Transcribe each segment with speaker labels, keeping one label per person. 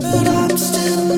Speaker 1: But I'm still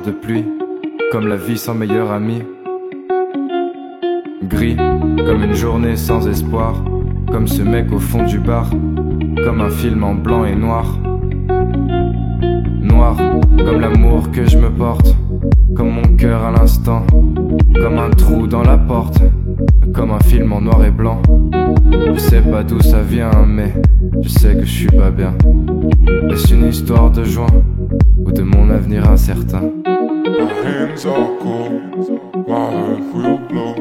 Speaker 1: de pluie, comme la vie sans meilleur ami. Gris, comme une journée sans espoir, comme ce mec au fond du bar, comme un film en blanc et noir. Noir, comme l'amour que je me porte, comme mon cœur à l'instant, comme un trou dans la porte, comme un film en noir et blanc. Je sais pas d'où ça vient, mais je sais que je suis pas bien. Est-ce une histoire de joie ou de mon avenir incertain?
Speaker 2: Hands are cold, my heart will blow.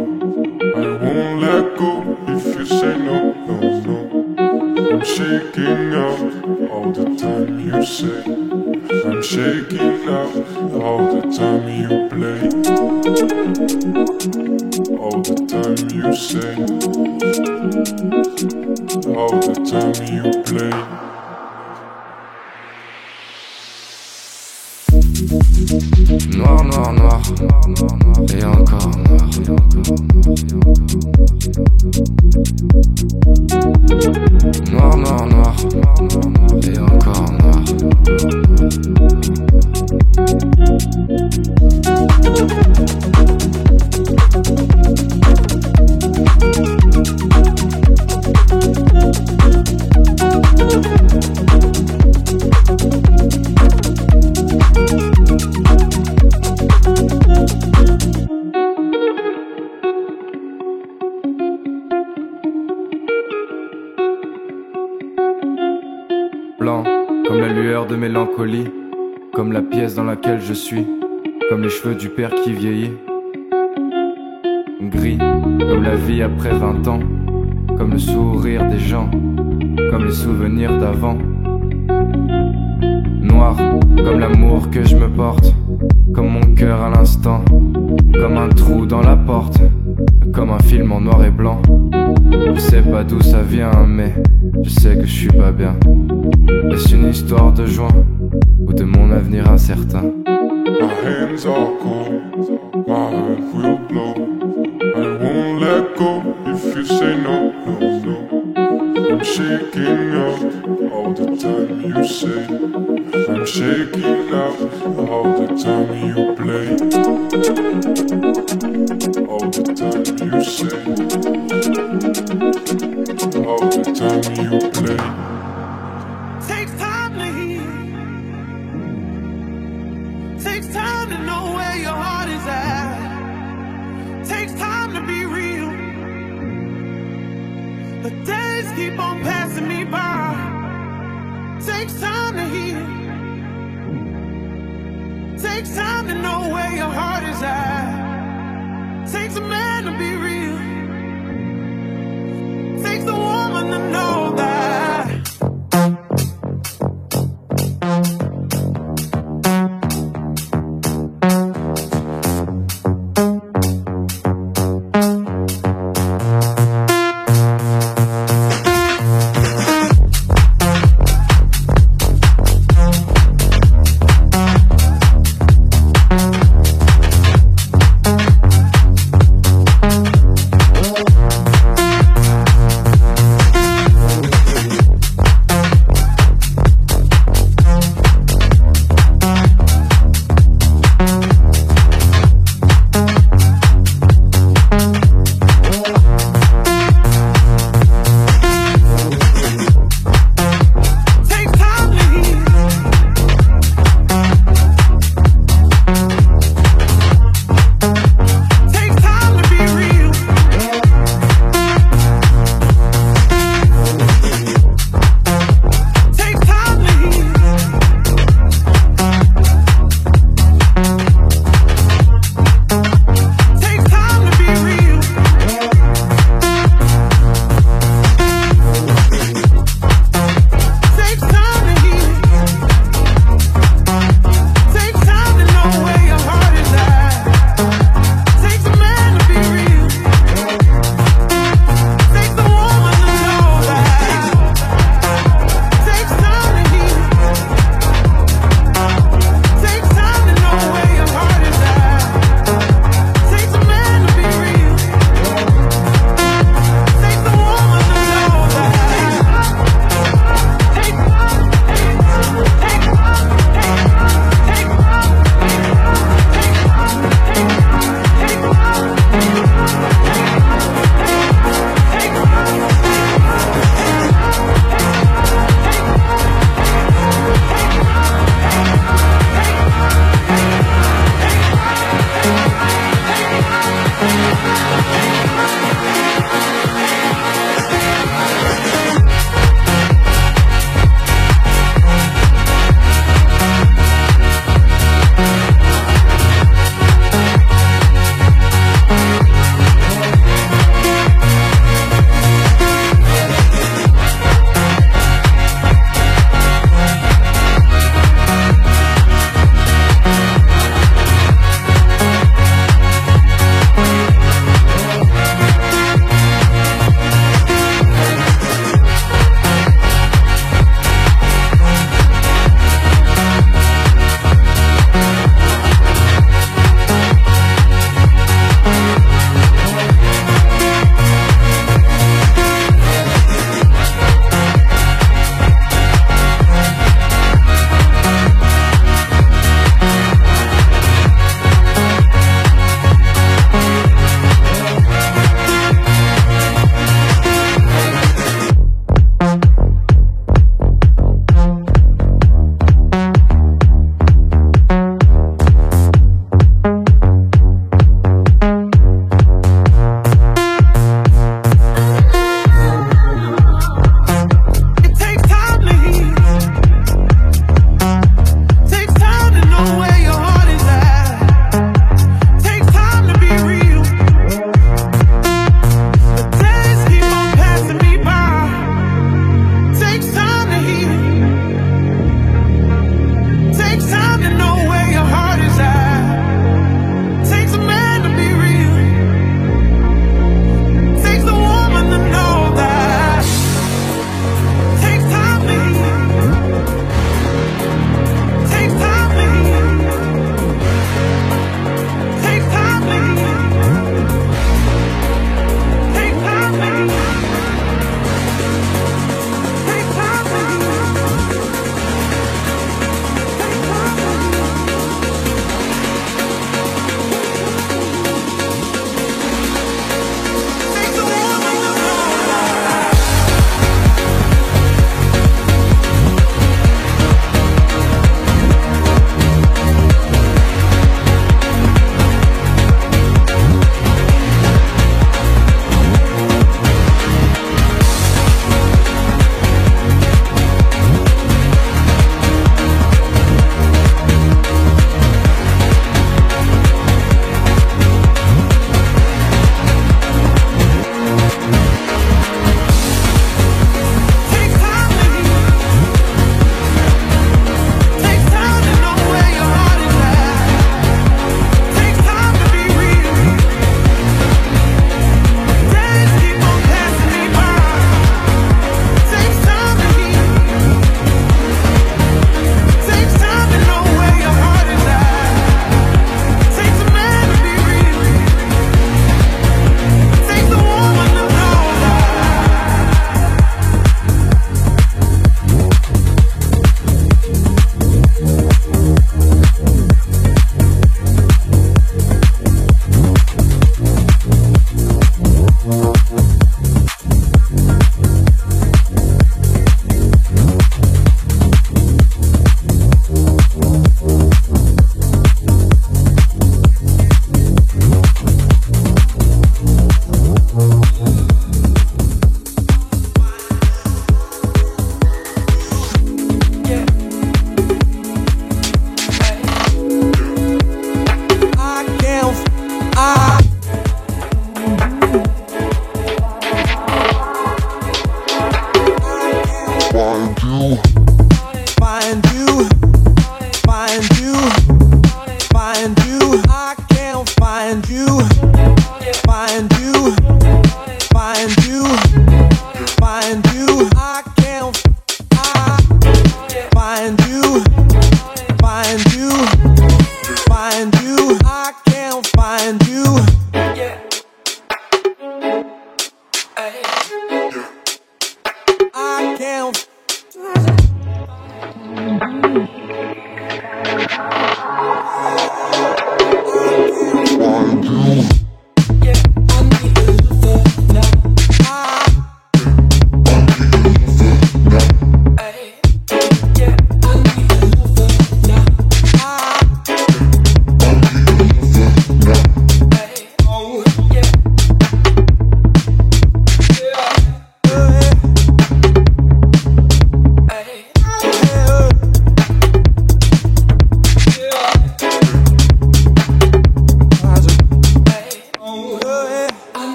Speaker 2: I won't let go if you say no, no, no. I'm shaking out all the time you say. I'm shaking
Speaker 1: je suis, comme les cheveux du père qui vieillit. Gris, comme la vie après 20 ans, comme le sourire des gens, comme les souvenirs d'avant. Noir, comme l'amour que je me porte, comme mon cœur à l'instant, comme un trou dans la porte, comme un film en noir et blanc. Je sais pas d'où ça vient, mais je sais que je suis pas bien. Est-ce une histoire de joie ou de mon avenir incertain?
Speaker 2: My hands are cold, my heart will blow. I won't let go if you say no, no, no. I'm shaking out all the time you say. I'm shaking out all the time you play.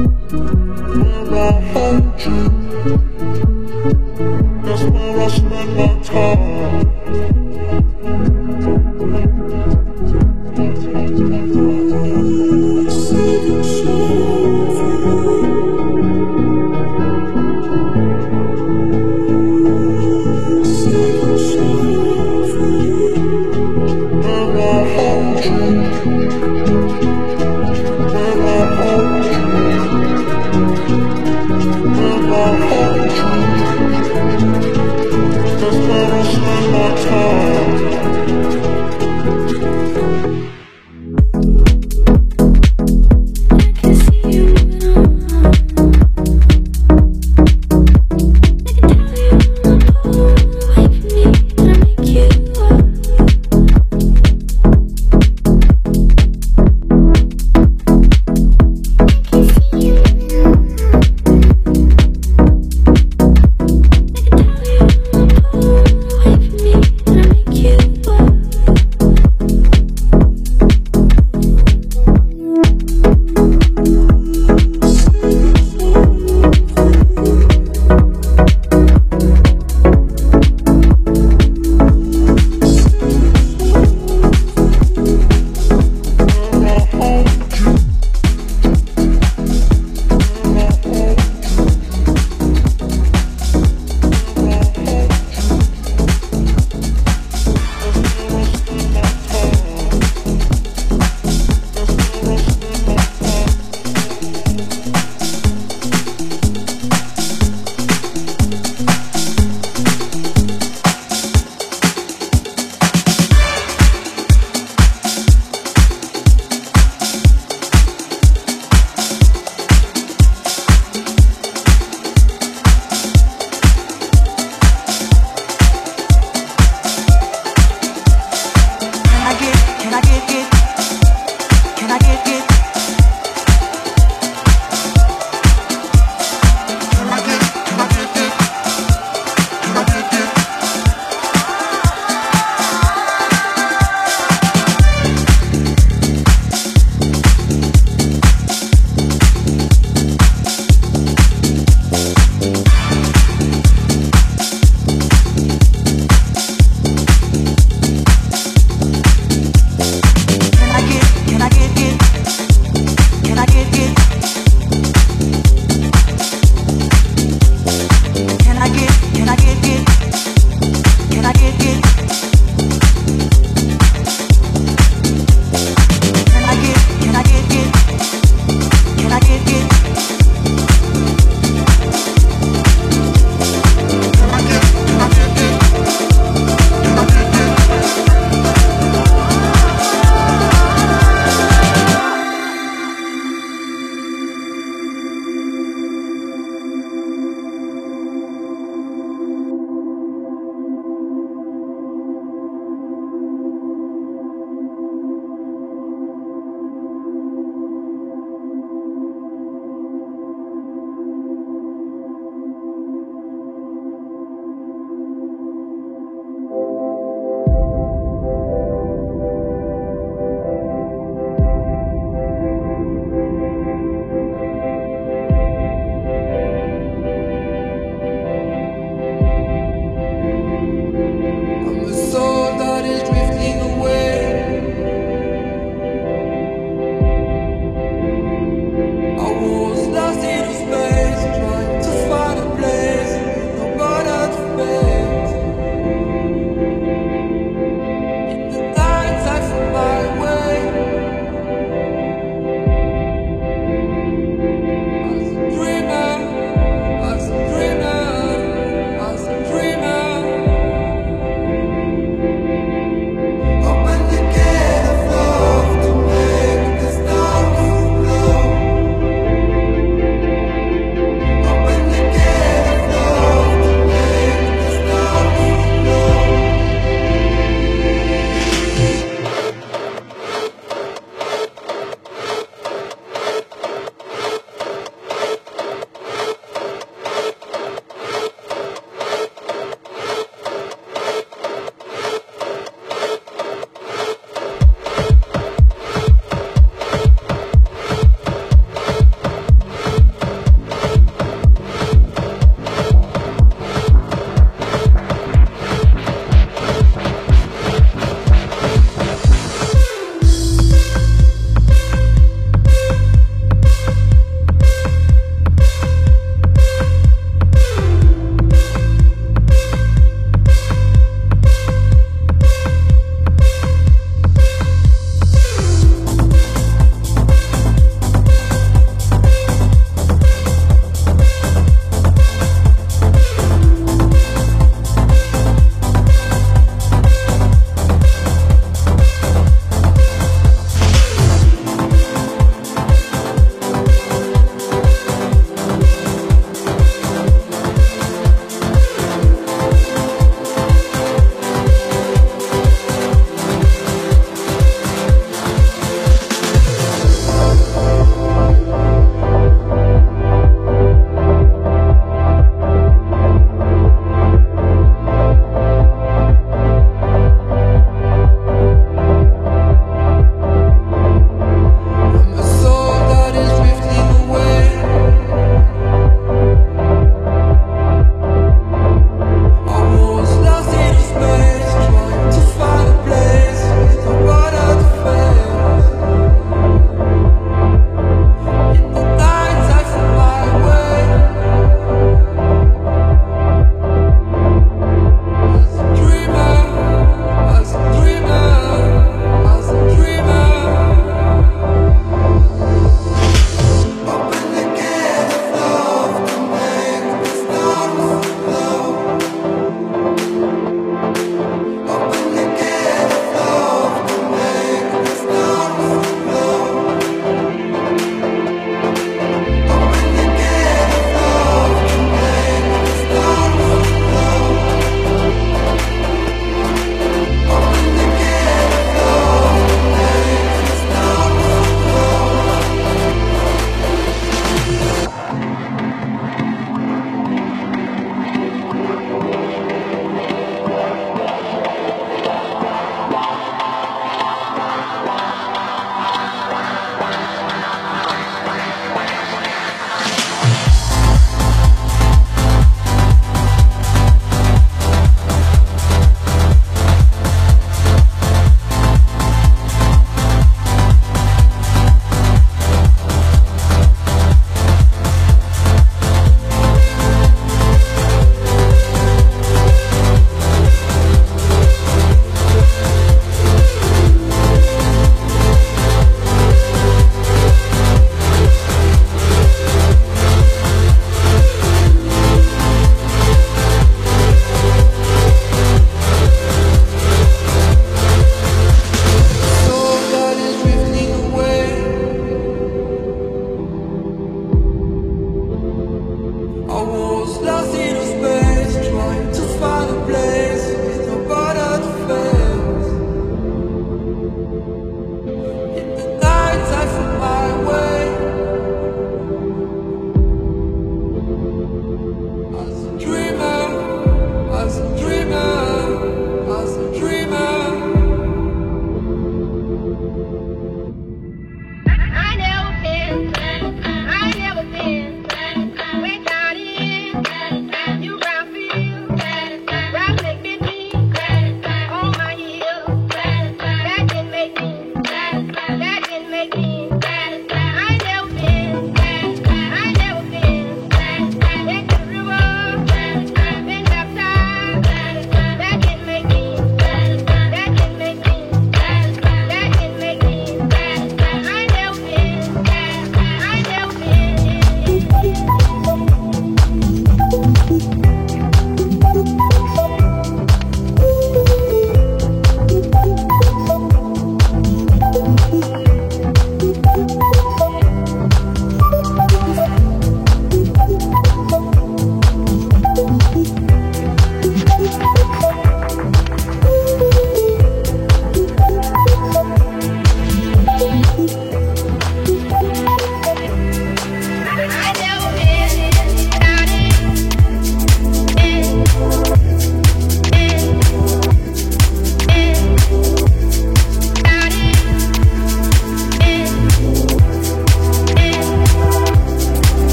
Speaker 3: Where
Speaker 4: I
Speaker 1: hold you That's where I
Speaker 5: spend my
Speaker 1: time.